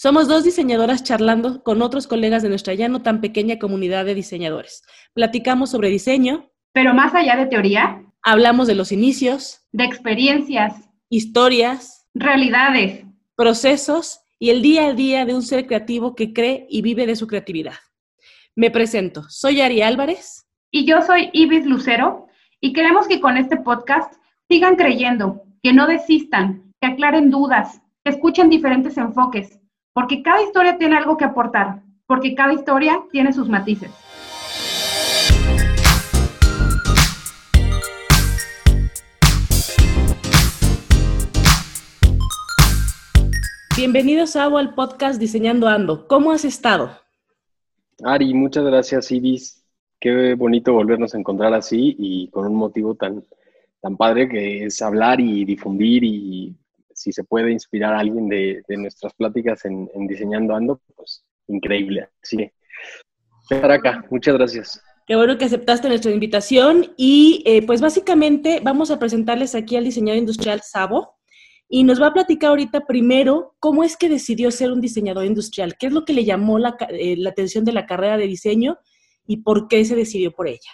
Somos dos diseñadoras charlando con otros colegas de nuestra ya no tan pequeña comunidad de diseñadores. Platicamos sobre diseño. Pero más allá de teoría. Hablamos de los inicios. De experiencias. Historias. Realidades. Procesos y el día a día de un ser creativo que cree y vive de su creatividad. Me presento, soy Ari Álvarez. Y yo soy Ibis Lucero y queremos que con este podcast sigan creyendo, que no desistan, que aclaren dudas, que escuchen diferentes enfoques porque cada historia tiene algo que aportar, porque cada historia tiene sus matices. Bienvenidos, Abo, al podcast Diseñando Ando. ¿Cómo has estado? Ari, muchas gracias, Iris. Qué bonito volvernos a encontrar así y con un motivo tan, tan padre que es hablar y difundir y si se puede inspirar a alguien de, nuestras pláticas en, Diseñando Ando, pues increíble. Así que, estar acá. Muchas gracias. Qué bueno que aceptaste nuestra invitación y eh, pues básicamente vamos a presentarles aquí al diseñador industrial Sabo y nos va a platicar ahorita primero cómo es que decidió ser un diseñador industrial, qué es lo que le llamó la, eh, la atención de la carrera de diseño y por qué se decidió por ella.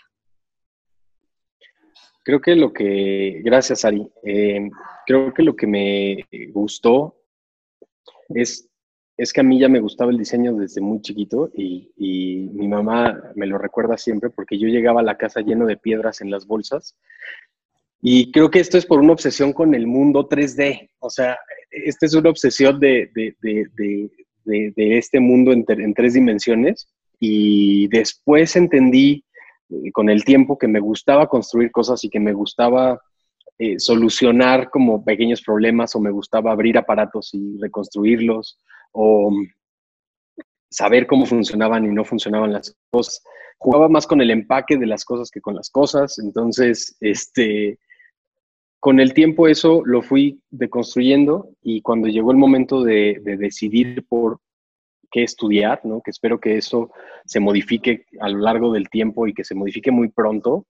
Creo que lo que, gracias Ari, eh, creo que lo que me gustó es, es que a mí ya me gustaba el diseño desde muy chiquito y, y, mi mamá me lo recuerda siempre porque yo llegaba a la casa lleno de piedras en las bolsas. Y creo que esto es por una obsesión con el mundo 3D, o sea, esta es una obsesión de, de, de, de este mundo en, en tres dimensiones. Y después entendí con el tiempo que me gustaba construir cosas y que me gustaba eh, solucionar como pequeños problemas o me gustaba abrir aparatos y reconstruirlos o saber cómo funcionaban y no funcionaban las cosas. Jugaba más con el empaque de las cosas que con las cosas. Entonces, este, con el tiempo eso lo fui deconstruyendo y cuando llegó el momento de decidir por qué estudiar, ¿no? que espero que eso se modifique a lo largo del tiempo y que se modifique muy pronto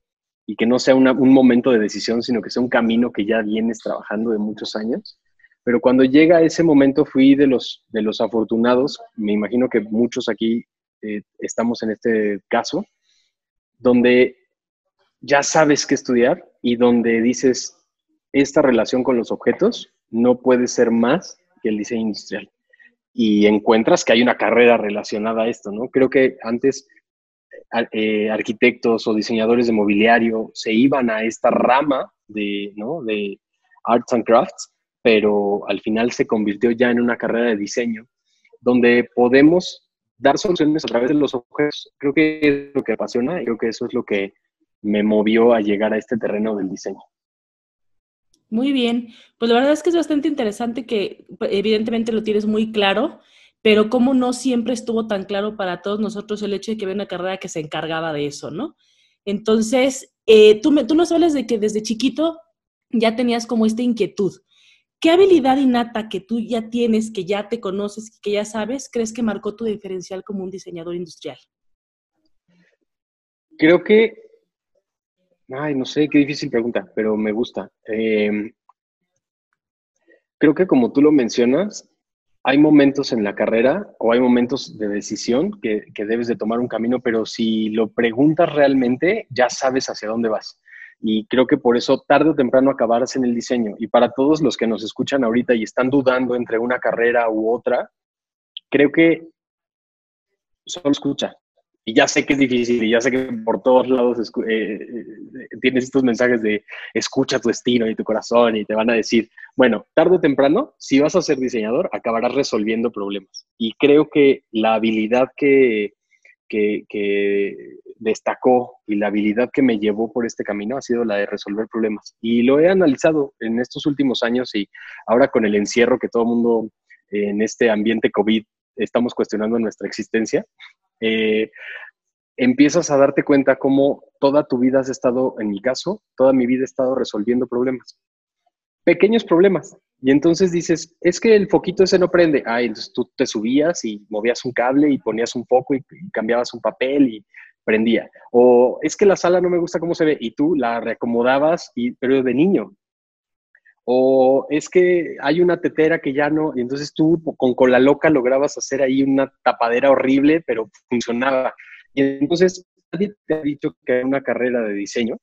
y que no sea un momento de decisión, sino que sea un camino que ya vienes trabajando de muchos años. Pero cuando llega ese momento fui de los, de los afortunados, me imagino que muchos aquí eh, estamos en este caso, donde ya sabes qué estudiar y donde dices, esta relación con los objetos no puede ser más que el diseño industrial y encuentras que hay una carrera relacionada a esto, ¿no? Creo que antes eh, arquitectos o diseñadores de mobiliario se iban a esta rama de, ¿no? de arts and crafts, pero al final se convirtió ya en una carrera de diseño donde podemos dar soluciones a través de los objetos. Creo que es lo que apasiona y creo que eso es lo que me movió a llegar a este terreno del diseño. Muy bien, pues la verdad es que es bastante interesante que pues, evidentemente lo tienes muy claro, pero como no siempre estuvo tan claro para todos nosotros el hecho de que había una carrera que se encargaba de eso, ¿no? Entonces, eh, tú, me, tú nos hablas de que desde chiquito ya tenías como esta inquietud. ¿Qué habilidad innata que tú ya tienes, que ya te conoces, que ya sabes, crees que marcó tu diferencial como un diseñador industrial? Creo que Ay, no sé, qué difícil pregunta, pero me gusta. Em, creo que como tú lo mencionas, hay momentos en la carrera o hay momentos de decisión que, que, debes de tomar un camino, pero si lo preguntas realmente, ya sabes hacia dónde vas. Y creo que por eso tarde o temprano acabarás en el diseño. Y para todos los que nos escuchan ahorita y están dudando entre una carrera u otra, creo que solo escucha y ya sé que es difícil y ya sé que por todos lados eh, eh, tienes estos mensajes de escucha tu destino y tu corazón y te van a decir, bueno, tarde o temprano, si vas a ser diseñador, acabarás resolviendo problemas. Y creo que la habilidad que, que, que destacó y la habilidad que me llevó por este camino ha sido la de resolver problemas. Y lo he analizado en estos últimos años y ahora con el encierro que todo el mundo en este ambiente COVID estamos cuestionando nuestra existencia, eh, empiezas a darte cuenta cómo toda tu vida has estado, en mi caso, toda mi vida he estado resolviendo problemas. Pequeños problemas. Y entonces dices, es que el foquito ese no prende. Ah, entonces tú te subías y movías un cable y ponías un foco y, cambiabas un papel y prendía. O es que la sala no me gusta cómo se ve y tú la reacomodabas, y, pero de niño. O es que hay una tetera que ya no, y entonces tú con cola loca lograbas hacer ahí una tapadera horrible, pero funcionaba. Y entonces nadie te ha dicho que hay una carrera de diseño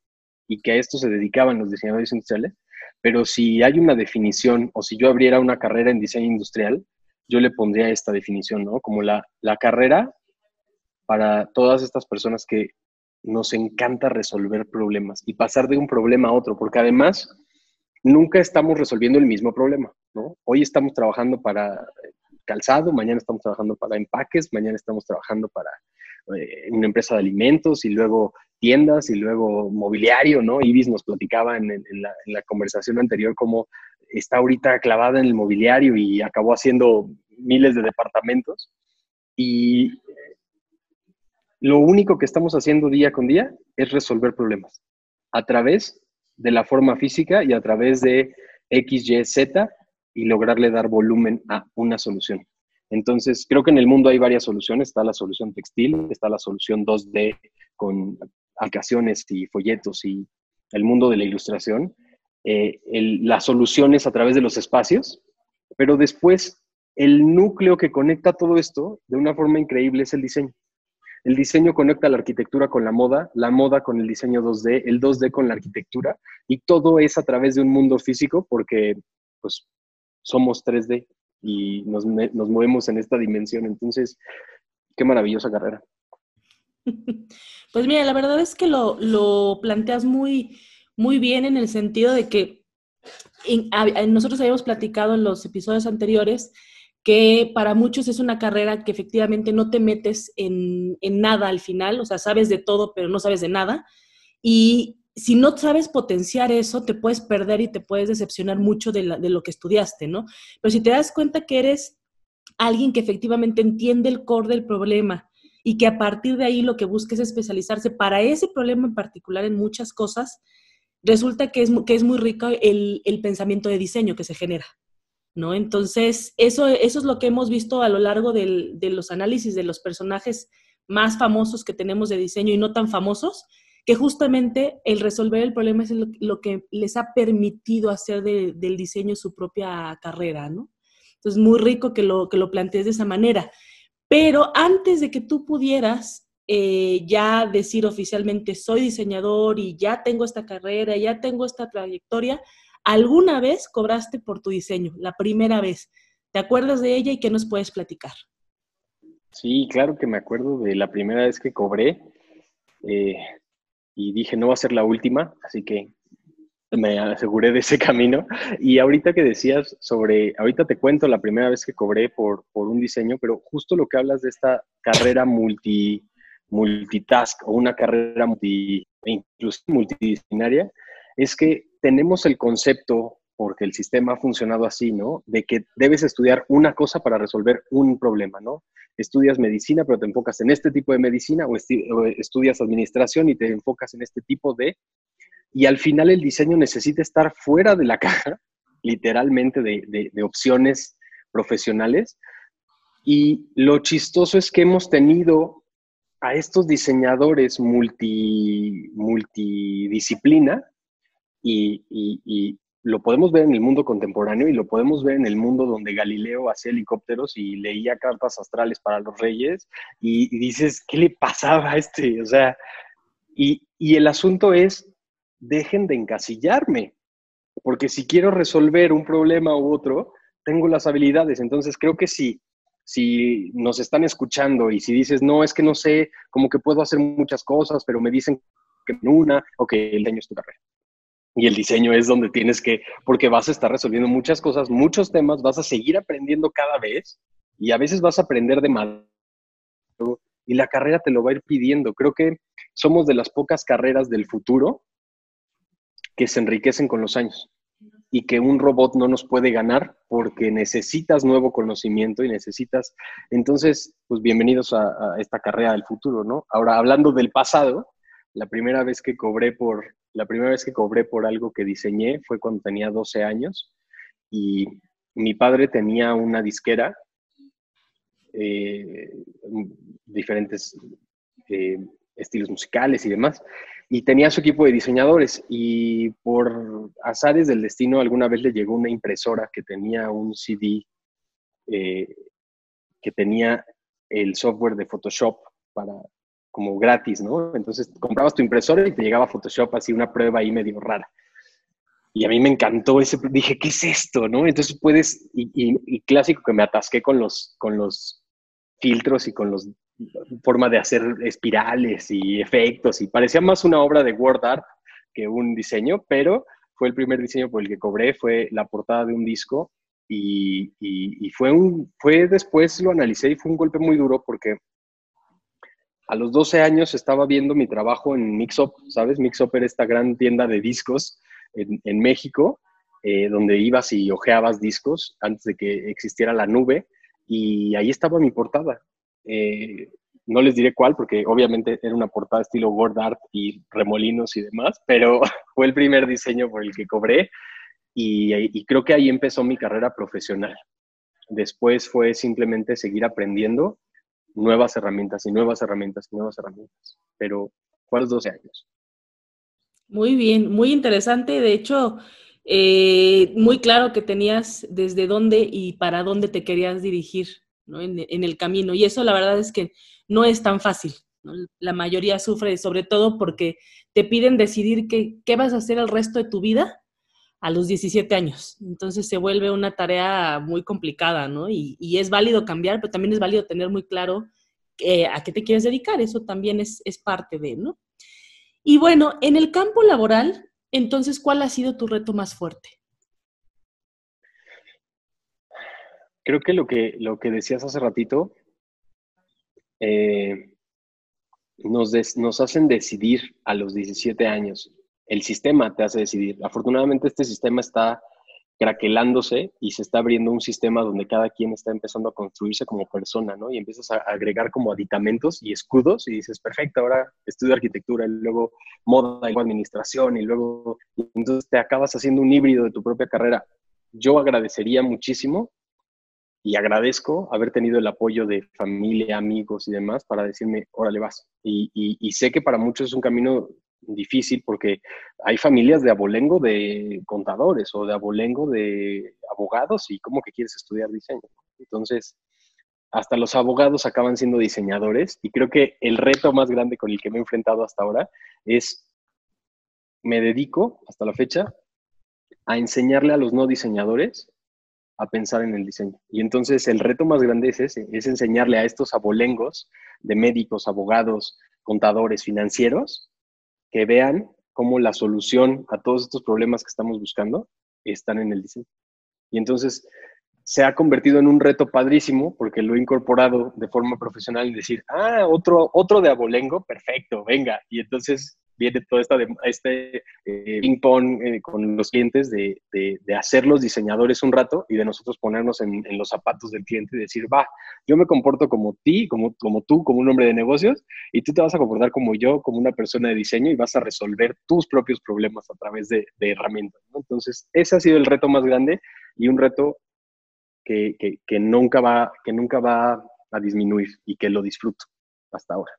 y que a esto se dedicaban los diseñadores industriales, pero si hay una definición o si yo abriera una carrera en diseño industrial, yo le pondría esta definición, ¿no? Como la, la carrera para todas estas personas que nos encanta resolver problemas y pasar de un problema a otro, porque además nunca estamos resolviendo el mismo problema, ¿no? Hoy estamos trabajando para calzado, mañana estamos trabajando para empaques, mañana estamos trabajando para eh, una empresa de alimentos y luego tiendas y luego mobiliario, ¿no? Ibis nos platicaba en, la, en la conversación anterior cómo está ahorita clavada en el mobiliario y acabó haciendo miles de departamentos. Y lo único que estamos haciendo día con día es resolver problemas a través de la forma física y a través de X, Y, Z y lograrle dar volumen a una solución. Entonces, creo que en el mundo hay varias soluciones. Está la solución textil, está la solución 2D con aplicaciones y folletos y el mundo de la ilustración. Eh, las soluciones a través de los espacios, pero después el núcleo que conecta todo esto de una forma increíble es el diseño. El diseño conecta la arquitectura con la moda, la moda con el diseño 2D, el 2D con la arquitectura, y todo es a través de un mundo físico porque pues somos 3D y nos, movemos en esta dimensión. Entonces, qué maravillosa carrera. Pues mira, la verdad es que lo, planteas muy, muy bien en el sentido de que nosotros habíamos platicado en los episodios anteriores que para muchos es una carrera que efectivamente no te metes en, nada al final, o sea, sabes de todo, pero no sabes de nada. Y si no sabes potenciar eso, te puedes perder y te puedes decepcionar mucho de, lo que estudiaste, ¿no? Pero si te das cuenta que eres alguien que efectivamente entiende el core del problema y que a partir de ahí lo que busca es especializarse para ese problema en particular en muchas cosas, resulta que es, que es muy rico el, el pensamiento de diseño que se genera. ¿No? Entonces, eso, eso es lo que hemos visto a lo largo de los análisis de los personajes más famosos que tenemos de diseño y no tan famosos, que justamente el resolver el problema es lo, que les ha permitido hacer del diseño su propia carrera, ¿no? Entonces, muy rico que lo, que lo plantees de esa manera. Pero antes de que tú pudieras eh, ya decir oficialmente soy diseñador y ya tengo esta carrera, ya tengo esta trayectoria, ¿Alguna vez cobraste por tu diseño? La primera vez. ¿Te acuerdas de ella y qué nos puedes platicar? Sí, claro que me acuerdo de la primera vez que cobré eh, y dije no va a ser la última, así que me aseguré de ese camino. Y ahorita que decías sobre, ahorita te cuento la primera vez que cobré por, por un diseño, pero justo lo que hablas de esta carrera multi, multitask o una carrera multi, incluso multidisciplinaria, es que tenemos el concepto, porque el sistema ha funcionado así, ¿no? De que debes estudiar una cosa para resolver un problema, ¿no? Estudias medicina, pero te enfocas en este tipo de medicina, o, estudias administración y te enfocas en este tipo de... Y al final el diseño necesita estar fuera de la caja, literalmente, de, opciones profesionales. Y lo chistoso es que hemos tenido a estos diseñadores multi, multidisciplina y, lo podemos ver en el mundo contemporáneo y lo podemos ver en el mundo donde Galileo hacía helicópteros y leía cartas astrales para los reyes y, dices, ¿qué le pasaba a este? O sea, y, y el asunto es, dejen de encasillarme, porque si quiero resolver un problema u otro, tengo las habilidades. Entonces creo que si, si nos están escuchando y si dices, no, es que no sé, como que puedo hacer muchas cosas, pero me dicen que una, o que el daño es tu carrera. Y el diseño es donde tienes que, porque vas a estar resolviendo muchas cosas, muchos temas, vas a seguir aprendiendo cada vez y a veces vas a aprender de mal. Y la carrera te lo va a ir pidiendo. Creo que somos de las pocas carreras del futuro que se enriquecen con los años y que un robot no nos puede ganar porque necesitas nuevo conocimiento y necesitas. Entonces, pues bienvenidos a, a esta carrera del futuro, ¿no? Ahora, hablando del pasado, la primera vez que cobré por, la primera vez que cobré por algo que diseñé fue cuando tenía 12 años y mi padre tenía una disquera, eh, diferentes eh, estilos musicales y demás. y tenía su equipo de diseñadores y por azares del destino alguna vez le llegó una impresora que tenía un CD eh, que tenía el software de Photoshop para como gratis, ¿no? Entonces comprabas tu impresora y te llegaba Photoshop así una prueba ahí medio rara. Y a mí me encantó ese, dije, ¿qué es esto? ¿no? Entonces puedes, y, clásico que me atasqué con los, con los filtros y con los forma de hacer espirales y efectos y parecía más una obra de word art que un diseño, pero fue el primer diseño por el que cobré, fue la portada de un disco y, y, fue un, fue después lo analicé y fue un golpe muy duro porque a los 12 años estaba viendo mi trabajo en Mixup, ¿sabes? Mixup era esta gran tienda de discos en, México, eh, donde ibas y ojeabas discos antes de que existiera la nube, y ahí estaba mi portada. Eh, no les diré cuál, porque obviamente era una portada estilo Word Art y remolinos y demás, pero fue el primer diseño por el que cobré y, y, creo que ahí empezó mi carrera profesional. Después fue simplemente seguir aprendiendo nuevas herramientas y nuevas herramientas y nuevas herramientas, pero los 12 años. Muy bien, muy interesante. De hecho, eh, muy claro que tenías desde dónde y para dónde te querías dirigir en, el camino. Y eso la verdad es que no es tan fácil. La mayoría sufre sobre todo porque te piden decidir qué, qué vas a hacer el resto de tu vida a los 17 años. Entonces se vuelve una tarea muy complicada, ¿no? Y, es válido cambiar, pero también es válido tener muy claro eh, a qué te quieres dedicar. Eso también es, es parte de, ¿no? Y bueno, en el campo laboral, entonces, ¿cuál ha sido tu reto más fuerte? Creo que lo que, lo que decías hace ratito, eh, nos, nos hacen decidir a los 17 años. El sistema te hace decidir. Afortunadamente este sistema está craquelándose y se está abriendo un sistema donde cada quien está empezando a construirse como persona, ¿no? Y empiezas a agregar como aditamentos y escudos y dices, perfecto, ahora estudio arquitectura y luego moda y administración y luego, entonces te acabas haciendo un híbrido de tu propia carrera. Yo agradecería muchísimo y agradezco haber tenido el apoyo de familia, amigos y demás para decirme, órale vas. Y, y sé que para muchos es un camino difícil porque hay familias de abolengo de contadores o de abolengo de abogados y cómo que quieres estudiar diseño. Entonces, hasta los abogados acaban siendo diseñadores y creo que el reto más grande con el que me he enfrentado hasta ahora es, me dedico hasta la fecha a enseñarle a los no diseñadores a pensar en el diseño. Y entonces el reto más grande es ese, es enseñarle a estos abolengos de médicos, abogados, contadores, financieros, que vean cómo la solución a todos estos problemas que estamos buscando están en el diseño. Y entonces se ha convertido en un reto padrísimo porque lo he incorporado de forma profesional y decir, ah, otro, otro de abolengo, perfecto, venga. Y entonces viene todo esta de, este eh, ping-pong eh, con los clientes de, de, de, hacer los diseñadores un rato y de nosotros ponernos en, los zapatos del cliente y decir, va, yo me comporto como ti, como, como tú, como un hombre de negocios, y tú te vas a comportar como yo, como una persona de diseño y vas a resolver tus propios problemas a través de, herramientas. Entonces, ese ha sido el reto más grande y un reto que, que, que, nunca va, que nunca va a disminuir y que lo disfruto hasta ahora.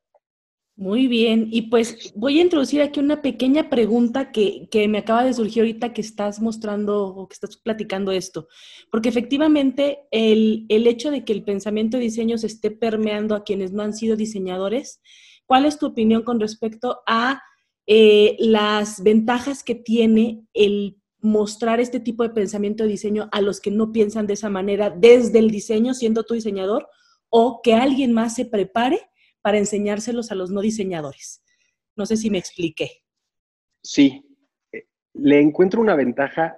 Muy bien, y pues voy a introducir aquí una pequeña pregunta que, me acaba de surgir ahorita que estás mostrando o que estás platicando esto, porque efectivamente el, hecho de que el pensamiento de diseño se esté permeando a quienes no han sido diseñadores, ¿cuál es tu opinión con respecto a eh, las ventajas que tiene el mostrar este tipo de pensamiento de diseño a los que no piensan de esa manera desde el diseño, siendo tu diseñador, o que alguien más se prepare? para enseñárselos a los no diseñadores. No sé si me expliqué. Sí, eh, le encuentro una ventaja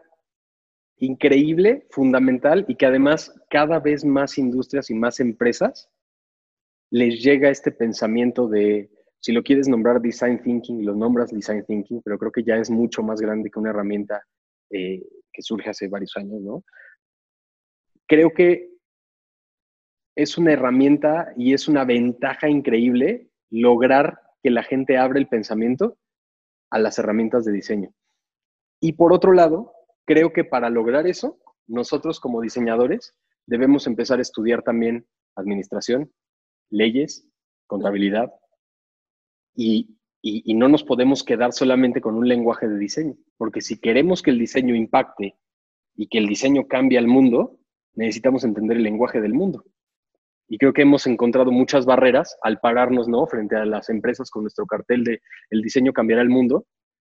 increíble, fundamental y que además cada vez más industrias y más empresas les llega este pensamiento de, si lo quieres nombrar design thinking, lo nombras design thinking, pero creo que ya es mucho más grande que una herramienta eh, que surge hace varios años, ¿no? Creo que es una herramienta y es una ventaja increíble lograr que la gente abra el pensamiento a las herramientas de diseño. Y por otro lado, creo que para lograr eso, nosotros como diseñadores debemos empezar a estudiar también administración, leyes, contabilidad y, y, no nos podemos quedar solamente con un lenguaje de diseño, porque si queremos que el diseño impacte y que el diseño cambie al mundo, necesitamos entender el lenguaje del mundo. Y creo que hemos encontrado muchas barreras al pararnos, ¿no? Frente a las empresas con nuestro cartel de el diseño cambiará el mundo,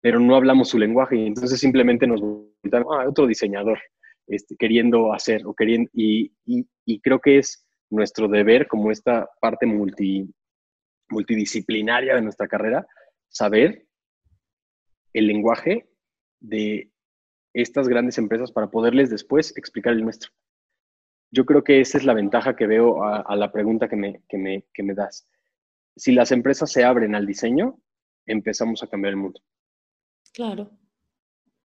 pero no hablamos su lenguaje y entonces simplemente nos volvemos a ah, otro diseñador este, queriendo hacer o queriendo, y, y, creo que es nuestro deber como esta parte multi, multidisciplinaria de nuestra carrera, saber el lenguaje de estas grandes empresas para poderles después explicar el nuestro. Yo creo que esa es la ventaja que veo a, la pregunta que me, que, me, que me das. Si las empresas se abren al diseño, empezamos a cambiar el mundo. Claro.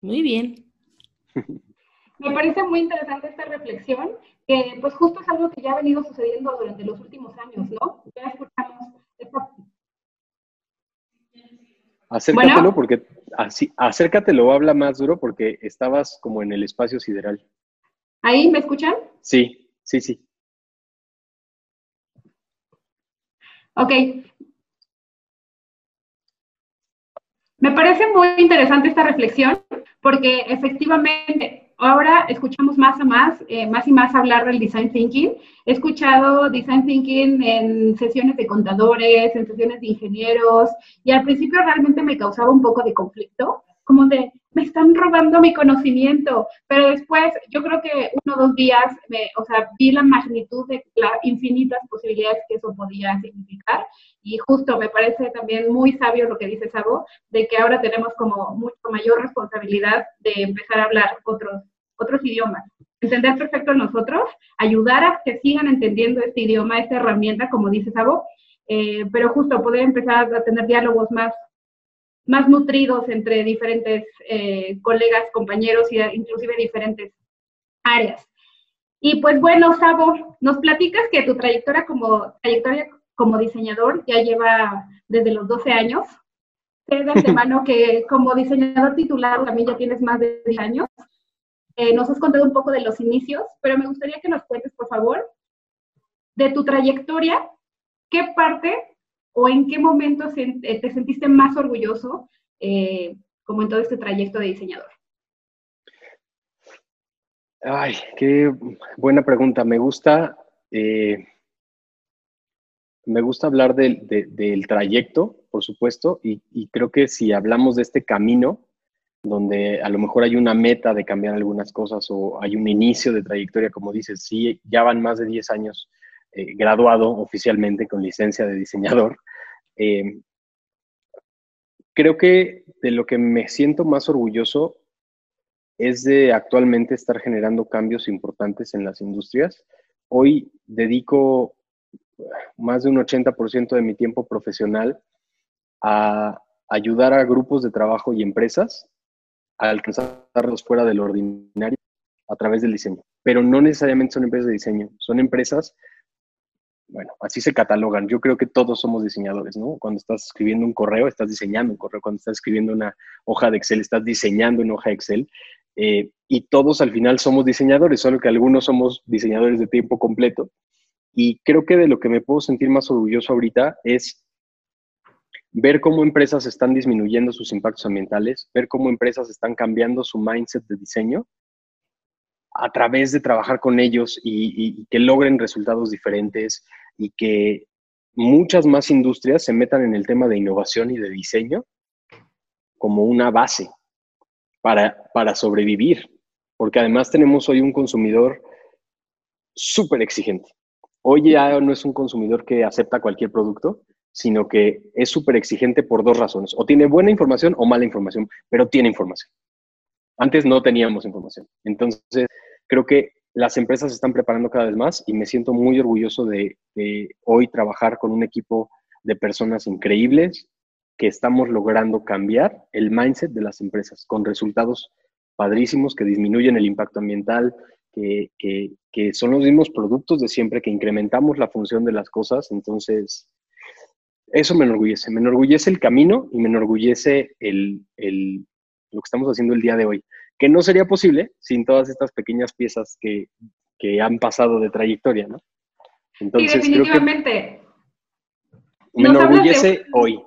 Muy bien. Me parece muy interesante esta reflexión, que pues justo es algo que ya ha venido sucediendo durante los últimos años, ¿no? Ya escuchamos Acércatelo porque así, acércatelo, habla más duro porque estabas como en el espacio sideral. ¿Ahí me escuchan? Sí, sí, sí. Ok. Me parece muy interesante esta reflexión porque efectivamente ahora escuchamos más a más, eh, más y más hablar del design thinking. He escuchado design thinking en sesiones de contadores, en sesiones de ingenieros, y al principio realmente me causaba un poco de conflicto, como de, me están robando mi conocimiento, pero después yo creo que uno o dos días, me, o sea, vi la magnitud de las infinitas posibilidades que eso podía significar y justo me parece también muy sabio lo que dice Sabo, de que ahora tenemos como mucho mayor responsabilidad de empezar a hablar otros, otros idiomas. Entender perfecto nosotros, ayudar a que sigan entendiendo este idioma, esta herramienta, como dice Sabo, eh, pero justo poder empezar a tener diálogos más más nutridos entre diferentes eh, colegas, compañeros y inclusive diferentes áreas. Y pues bueno, Sabo, nos platicas que tu trayectoria como, trayectoria como diseñador ya lleva desde los 12 años. Sé de antemano que como diseñador titular también ya tienes más de 10 años. Eh, nos has contado un poco de los inicios, pero me gustaría que nos cuentes, por favor, de tu trayectoria, qué parte o en qué momento eh, te sentiste más orgulloso eh, como en todo este trayecto de diseñador? Ay, qué buena pregunta. Me gusta, me gusta hablar del, trayecto, por supuesto, y, creo que si hablamos de este camino, donde a lo mejor hay una meta de cambiar algunas cosas o hay un inicio de trayectoria, como dices, sí, ya van más de 10 años eh, graduado oficialmente con licencia de diseñador. Eh, creo que de lo que me siento más orgulloso es de actualmente estar generando cambios importantes en las industrias. Hoy dedico más de un 80% de mi tiempo profesional a ayudar a grupos de trabajo y empresas alcanzarlos fuera del ordinario a través del diseño. Pero no necesariamente son empresas de diseño, son empresas bueno, así se catalogan. Yo creo que todos somos diseñadores, ¿no? Cuando estás escribiendo un correo, estás diseñando un correo. Cuando estás escribiendo una hoja de Excel, estás diseñando una hoja de Excel. Eh, y todos al final somos diseñadores, solo que algunos somos diseñadores de tiempo completo. Y creo que de lo que me puedo sentir más orgulloso ahorita es ver cómo empresas están disminuyendo sus impactos ambientales, ver cómo empresas están cambiando su mindset de diseño a través de trabajar con ellos y, que logren resultados diferentes y que muchas más industrias se metan en el tema de innovación y de diseño como una base para, para sobrevivir, porque además tenemos hoy un consumidor súper exigente. Hoy ya no es un consumidor que acepta cualquier producto, sino que es súper exigente por dos razones. O tiene buena información o mala información, pero tiene información. Antes no teníamos información. Entonces, creo que las empresas se están preparando cada vez más y me siento muy orgulloso de, hoy trabajar con un equipo de personas increíbles que estamos logrando cambiar el mindset de las empresas con resultados padrísimos que disminuyen el impacto ambiental, que, son los mismos productos de siempre, que incrementamos la función de las cosas. Entonces, eso me enorgullece. Me enorgullece el camino y me enorgullece el, lo que estamos haciendo el día de hoy que no sería posible sin todas estas pequeñas piezas que, han pasado de trayectoria, ¿no? Entonces, definitivamente. me enorgullece hoy.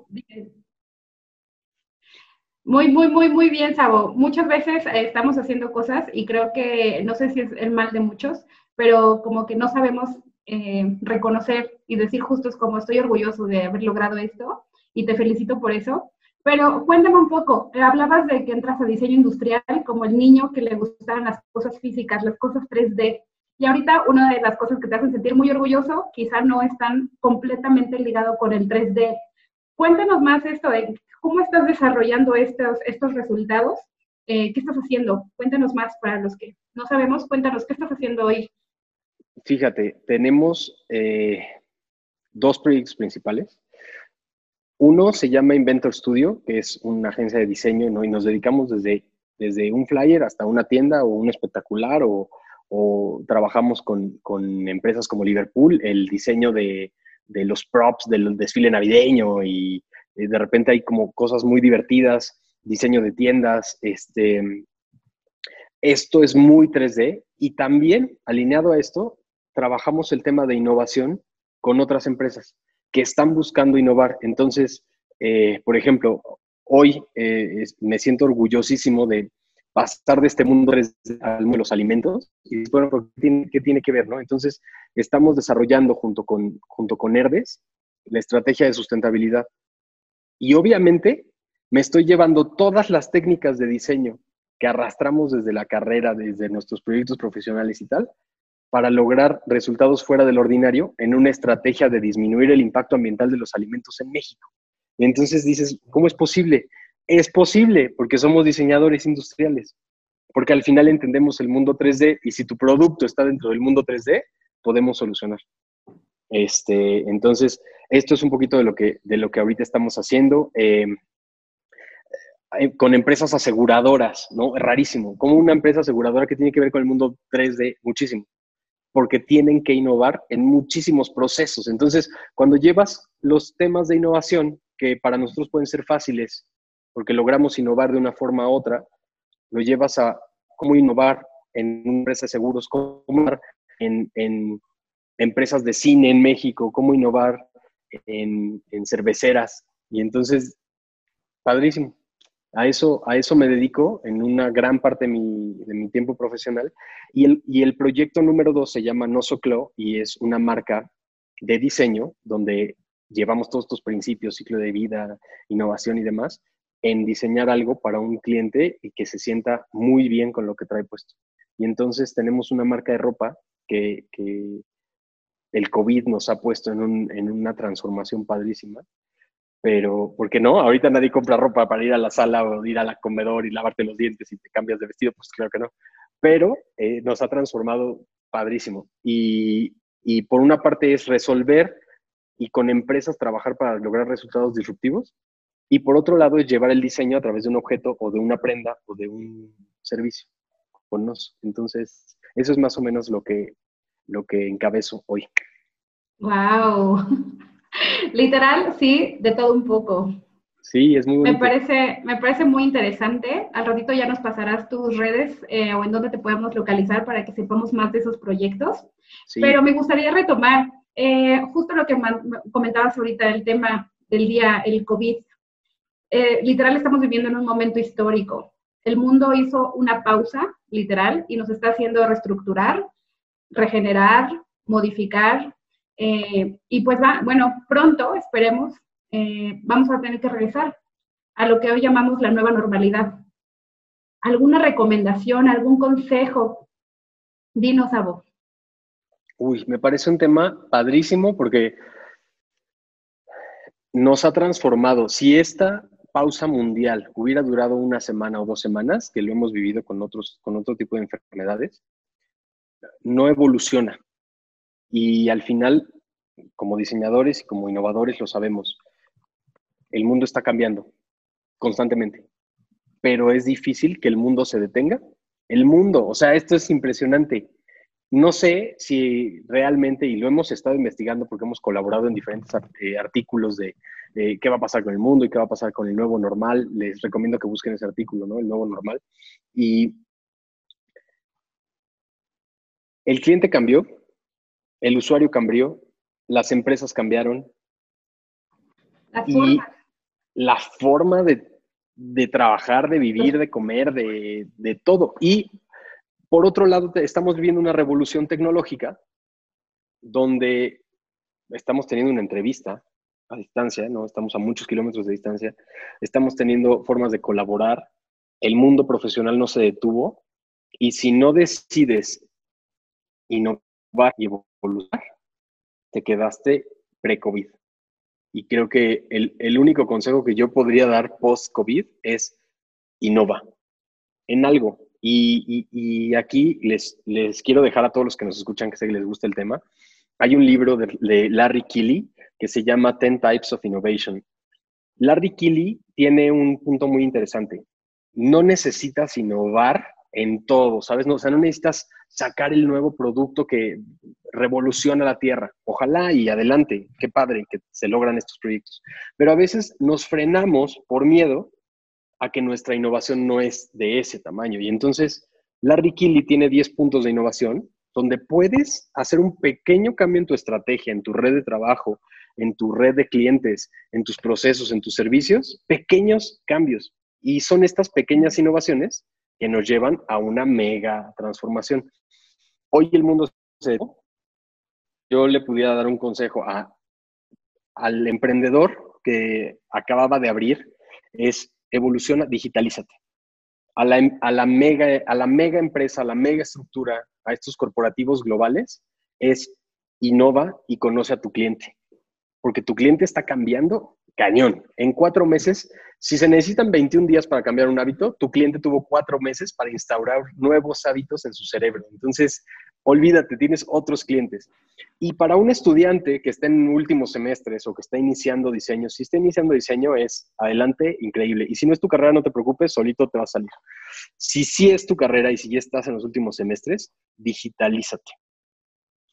Muy, muy, muy, muy bien, Sabo. Muchas veces eh, estamos haciendo cosas y creo que, no sé si es el mal de muchos, pero como que no sabemos eh, reconocer y decir justo es como estoy orgulloso de haber logrado esto y te felicito por eso. Pero cuéntame un poco, hablabas de que entras a diseño industrial como el niño que le gustaban las cosas físicas, las cosas 3D. Y ahorita una de las cosas que te hacen sentir muy orgulloso quizá no están completamente ligado con el 3D. Cuéntanos más esto de cómo estás desarrollando estos, estos resultados. Eh, ¿Qué estás haciendo? Cuéntanos más para los que no sabemos. Cuéntanos, ¿qué estás haciendo hoy? Fíjate, tenemos eh, dos proyectos principales. Uno se llama Inventor Studio, que es una agencia de diseño, ¿no? y nos dedicamos desde, desde un flyer hasta una tienda o un espectacular, o, trabajamos con, empresas como Liverpool, el diseño de, los props del desfile navideño, y eh, de repente hay como cosas muy divertidas, diseño de tiendas, este, esto es muy 3D y también alineado a esto, trabajamos el tema de innovación con otras empresas que están buscando innovar. Entonces, eh, por ejemplo, hoy eh, me siento orgullosísimo de pasar de este mundo de los alimentos y bueno, ¿qué tiene, que ver? No? Entonces, estamos desarrollando junto con, junto con la estrategia de sustentabilidad. Y obviamente me estoy llevando todas las técnicas de diseño que arrastramos desde la carrera, desde nuestros proyectos profesionales y tal, para lograr resultados fuera del ordinario en una estrategia de disminuir el impacto ambiental de los alimentos en México. Y entonces dices, ¿cómo es posible? Es posible porque somos diseñadores industriales, porque al final entendemos el mundo 3D y si tu producto está dentro del mundo 3D, podemos solucionar. Este, entonces, esto es un poquito de lo que, de lo que ahorita estamos haciendo. Eh, eh, con empresas aseguradoras, ¿no? Rarísimo. Como una empresa aseguradora que tiene que ver con el mundo 3D, muchísimo porque tienen que innovar en muchísimos procesos. Entonces, cuando llevas los temas de innovación, que para nosotros pueden ser fáciles, porque logramos innovar de una forma u otra, lo llevas a cómo innovar en una empresa de seguros, cómo innovar en, empresas de cine en México, cómo innovar en cerveceras. Y entonces, padrísimo. A eso, a eso me dedico en una gran parte de mi, tiempo profesional. Y el, y el, proyecto número dos se llama Nosoclo y es una marca de diseño donde llevamos todos estos principios, ciclo de vida, innovación y demás, en diseñar algo para un cliente y que se sienta muy bien con lo que trae puesto. Y entonces tenemos una marca de ropa que, el COVID nos ha puesto en, en una transformación padrísima pero, ¿por qué no? Ahorita nadie compra ropa para ir a la sala o ir a la comedor y lavarte los dientes y te cambias de vestido, pues claro que no. Pero eh, nos ha transformado padrísimo. Y, y por una parte es resolver y con empresas trabajar para lograr resultados disruptivos. Y por otro lado es llevar el diseño a través de un objeto o de una prenda o de un servicio con. Entonces, eso es más o menos lo que, lo que encabezo hoy. ¡Wow! Literal, sí, de todo un poco. Sí, es muy Me parece, me parece muy interesante. Al ratito ya nos pasarás tus redes eh, o en dónde te podemos localizar para que sepamos más de esos proyectos. Pero me gustaría retomar eh, justo lo que comentabas ahorita, el tema del día, el COVID. Eh, literal, estamos viviendo en un momento histórico. El mundo hizo una pausa, literal, y nos está haciendo reestructurar, regenerar, modificar, eh, y pues va, bueno, pronto, esperemos, eh, vamos a tener que regresar a lo que hoy llamamos la nueva normalidad. ¿Alguna recomendación, algún consejo? Dinos a vos. Uy, me parece un tema padrísimo porque nos ha transformado. Si esta pausa mundial hubiera durado una semana o dos semanas, que lo hemos vivido con, otros, con otro tipo de enfermedades, no evoluciona. Y al final, como diseñadores y como innovadores lo sabemos, el mundo está cambiando constantemente, pero es difícil que el mundo se detenga. El mundo, o sea, esto es impresionante. No sé si realmente, y lo hemos estado investigando porque hemos colaborado en diferentes eh, artículos de qué va a pasar con el mundo y qué va a pasar con el nuevo normal. Les recomiendo que busquen ese artículo, ¿no? El nuevo normal. Y el cliente cambió, el usuario cambió, las empresas cambiaron. La forma. la forma de de trabajar, de vivir, de comer, de, de todo. Y por otro lado, estamos viviendo una revolución tecnológica donde estamos teniendo una entrevista a distancia, ¿no? Estamos a muchos kilómetros de distancia, estamos teniendo formas de colaborar, el mundo profesional no se detuvo y si no decides innovar y evolucionar, te quedaste pre-COVID. Y creo que el, el, único consejo que yo podría dar post-COVID es innova en algo. Y, y, aquí les, les quiero dejar a todos los que nos escuchan que sé que les gusta el tema. Hay un libro de, de Larry Keeley que se llama Ten Types of Innovation. Larry Keeley tiene un punto muy interesante. No necesitas innovar en todo, ¿sabes? No, o sea, no necesitas sacar el nuevo producto que revoluciona la Tierra. Ojalá y adelante, qué padre que se logran estos proyectos. Pero a veces nos frenamos por miedo a que nuestra innovación no es de ese tamaño. Y entonces, Larry Keeley tiene 10 puntos de innovación donde puedes hacer un pequeño cambio en tu estrategia, en tu red de trabajo, en tu red de clientes, en tus procesos, en tus servicios, pequeños cambios. Y son estas pequeñas innovaciones que nos llevan a una mega transformación. Hoy el mundo se... Yo le pudiera dar un consejo a, al emprendedor que acababa de abrir, es evoluciona, digitalízate. A la, a la, mega, a la mega empresa, a la mega estructura, a estos corporativos globales, es innova y conoce a tu cliente. Porque tu cliente está cambiando cañón. En cuatro meses, si se necesitan 21 días para cambiar un hábito, tu cliente tuvo cuatro meses para instaurar nuevos hábitos en su cerebro. Entonces, olvídate, tienes otros clientes. Y para un estudiante que está en últimos semestres o que está iniciando diseño, si está iniciando diseño es adelante, increíble. Y si no es tu carrera, no te preocupes, solito te va a salir. Si sí es tu carrera y si ya estás en los últimos semestres, digitalízate.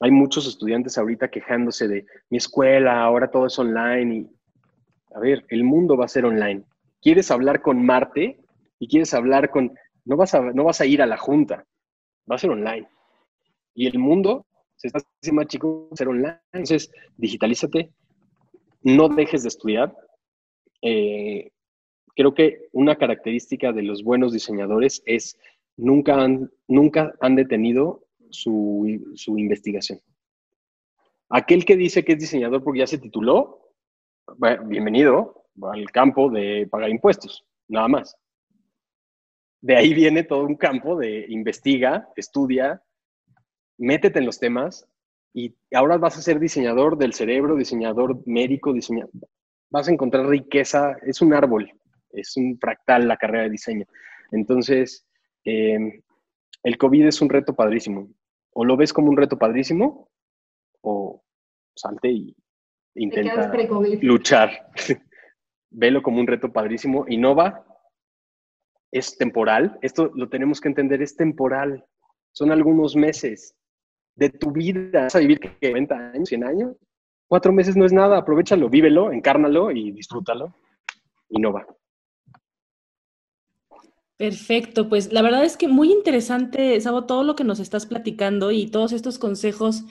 Hay muchos estudiantes ahorita quejándose de mi escuela, ahora todo es online y a ver, el mundo va a ser online. ¿Quieres hablar con Marte? Y quieres hablar con... No vas a, no vas a ir a la junta, va a ser online. Y el mundo se está haciendo más chico, va a ser online. Entonces, digitalízate, no dejes de estudiar. Eh, creo que una característica de los buenos diseñadores es nunca han, nunca han detenido su, su investigación. Aquel que dice que es diseñador porque ya se tituló, bienvenido al campo de pagar impuestos, nada más. De ahí viene todo un campo de investiga, estudia, métete en los temas y ahora vas a ser diseñador del cerebro, diseñador médico, diseñador. Vas a encontrar riqueza, es un árbol, es un fractal la carrera de diseño. Entonces, em, el COVID es un reto padrísimo. O lo ves como un reto padrísimo, o salte y intenta luchar. Velo como un reto padrísimo. Innova, es temporal. Esto lo tenemos que entender, es temporal. Son algunos meses de tu vida. ¿Vas a vivir 90 años, 100 años? Cuatro meses no es nada. Aprovechalo, vívelo, encárnalo y disfrútalo. Innova. Perfecto, pues la verdad es que muy interesante, Sabo, todo lo que nos estás platicando y todos estos consejos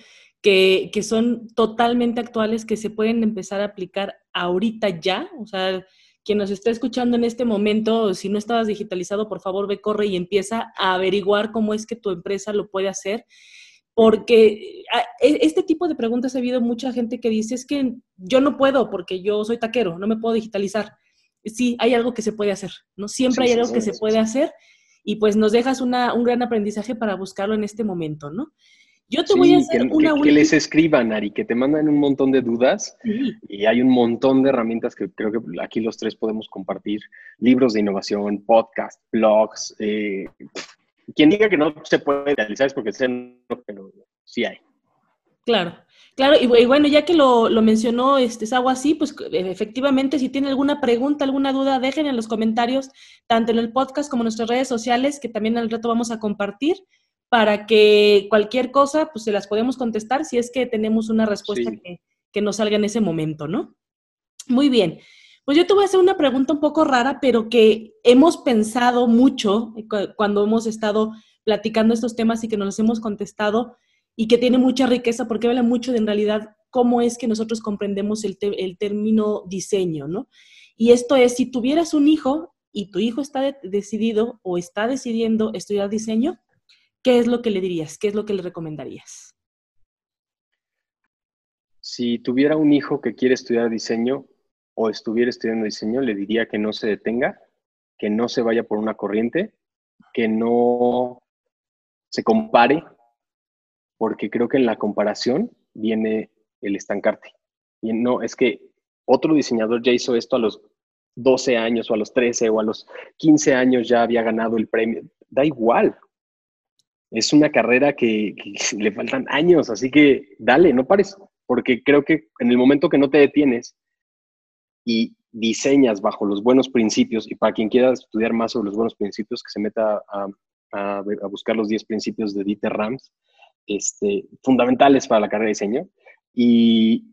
que, que, son totalmente actuales, que se pueden empezar a aplicar ahorita ya. O sea, quien nos está escuchando en este momento, si no estabas digitalizado, por favor ve, corre y empieza a averiguar cómo es que tu empresa lo puede hacer. Porque ah, e, este tipo de preguntas ha habido mucha gente que dice, es que yo no puedo porque yo soy taquero, no me puedo digitalizar. Sí, hay algo que se puede hacer, ¿no? Siempre hay algo que se puede hacer y pues nos dejas una, un gran aprendizaje para buscarlo en este momento, ¿no? Yo te voy a hacer que, una que, que, les escriban, Ari, que te mandan un montón de dudas y hay un montón de herramientas que creo que aquí los tres podemos compartir. Libros de innovación, podcast, blogs. Eh, quien diga que no se puede realizar es porque pero sí hay. Claro. Claro, y, bueno, ya que lo, lo mencionó este algo así, pues efectivamente, si tiene alguna pregunta, alguna duda, dejen en los comentarios, tanto en el podcast como en nuestras redes sociales, que también al rato vamos a compartir para que cualquier cosa, pues se las podemos contestar si es que tenemos una respuesta que, que nos salga en ese momento, ¿no? Muy bien. Pues yo te voy a hacer una pregunta un poco rara, pero que hemos pensado mucho cuando hemos estado platicando estos temas y que nos los hemos contestado y que tiene mucha riqueza porque habla mucho de en realidad cómo es que nosotros comprendemos el, el término diseño, ¿no? Y esto es, si tuvieras un hijo y tu hijo está decidido o está decidiendo estudiar diseño, ¿qué es lo que le dirías? ¿Qué es lo que le recomendarías? Si tuviera un hijo que quiere estudiar diseño o estuviera estudiando diseño, le diría que no se detenga, que no se vaya por una corriente, que no se compare, porque creo que en la comparación viene el estancarte. Y no, es que otro diseñador ya hizo esto a los 12 años o a los 13 o a los 15 años ya había ganado el premio. Da igual. Es una carrera que, le faltan años, así que dale, no pares, porque creo que en el momento que no te detienes y diseñas bajo los buenos principios, y para quien quiera estudiar más sobre los buenos principios, que se meta a, buscar los 10 principios de Dieter Rams, este, fundamentales para la carrera de diseño, y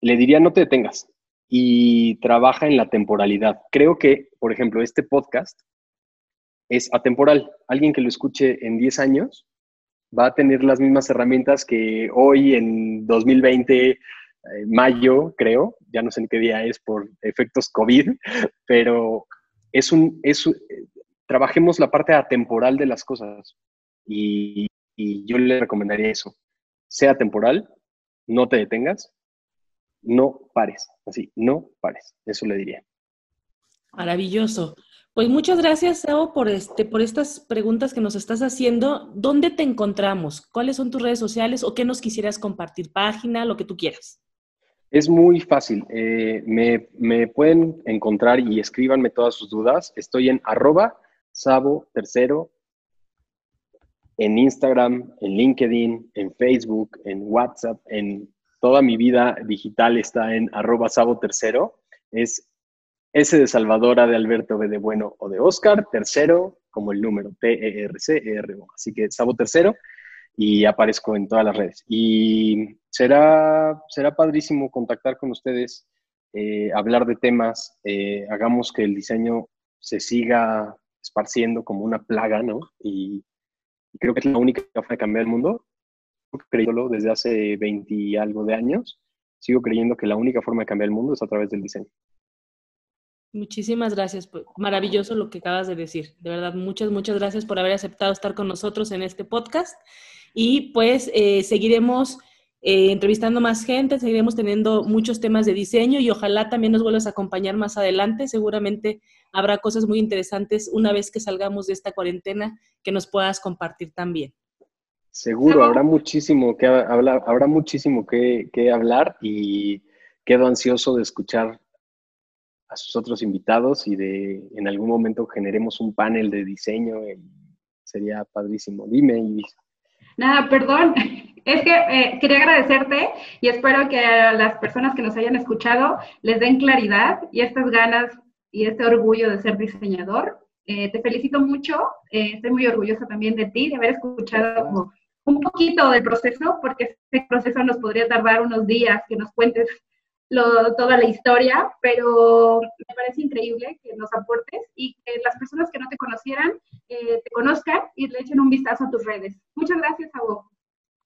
le diría no te detengas, y trabaja en la temporalidad. Creo que, por ejemplo, este podcast es atemporal. Alguien que lo escuche en 10 años va a tener las mismas herramientas que hoy en 2020, eh, mayo, creo, ya no sé en qué día es por efectos COVID, pero es un, es, trabajemos la parte atemporal de las cosas y, y yo le recomendaría eso. Sea temporal, no te detengas, no pares, así, no pares, eso le diría. Maravilloso. Pues muchas gracias, Sao, por, este, por estas preguntas que nos estás haciendo. ¿Dónde te encontramos? ¿Cuáles son tus redes sociales o qué nos quisieras compartir? Página, lo que tú quieras. Es muy fácil. Eh, me, pueden encontrar y escríbanme todas sus dudas. Estoy en arroba sabo tercero en Instagram, en LinkedIn, en Facebook, en WhatsApp, en toda mi vida digital está en arroba sabo tercero. Es S de Salvadora, de Alberto, B de Bueno o de Oscar, tercero, como el número, T-E-R-C-E-R-O. Así que Sabo tercero y aparezco en todas las redes. Y será, será padrísimo contactar con ustedes, eh, hablar de temas, eh, hagamos que el diseño se siga esparciendo como una plaga, ¿no? Y, creo que es la única forma de cambiar el mundo creyéndolo desde hace 20 y algo de años, sigo creyendo que la única forma de cambiar el mundo es a través del diseño. Muchísimas gracias. Pues, maravilloso lo que acabas de decir. De verdad, muchas, muchas gracias por haber aceptado estar con nosotros en este podcast. Y pues eh, seguiremos eh, entrevistando más gente, seguiremos teniendo muchos temas de diseño y ojalá también nos vuelvas a acompañar más adelante. Seguramente habrá cosas muy interesantes una vez que salgamos de esta cuarentena que nos puedas compartir también. Seguro, habrá muchísimo que hablar, habrá muchísimo que, hablar y quedo ansioso de escuchar a sus otros invitados y de en algún momento generemos un panel de diseño. Y sería padrísimo. Dime, Ibis. Nada, perdón. Es que eh, quería agradecerte y espero que a las personas que nos hayan escuchado les den claridad y estas ganas y este orgullo de ser diseñador. Eh, te felicito mucho. Eh, estoy muy orgullosa también de ti, de haber escuchado un poquito del proceso, porque este proceso nos podría tardar unos días que nos cuentes toda la historia, pero me parece increíble que nos aportes y que las personas que no te conocieran eh, te conozcan y le echen un vistazo a tus redes. Muchas gracias, vos.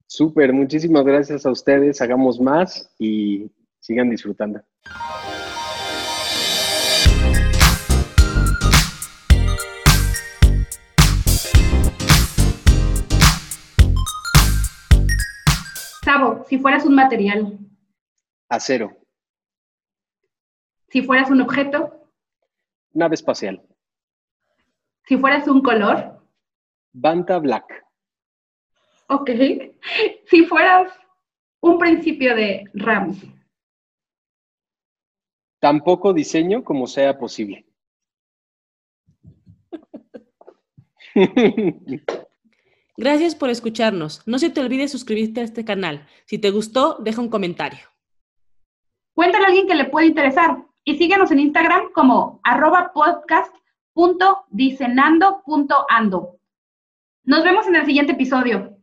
Súper, muchísimas gracias a ustedes. Hagamos más y sigan disfrutando. si fueras un material. Acero. Si fueras un objeto. Nave espacial. Si fueras un color. Banta Black. Ok. Si fueras un principio de Rams. Tampoco diseño como sea posible. Gracias por escucharnos. No se te olvide suscribirte a este canal. Si te gustó, deja un comentario. Cuéntale a alguien que le puede interesar y síguenos en Instagram como arroba podcast.dicenando.ando. Nos vemos en el siguiente episodio.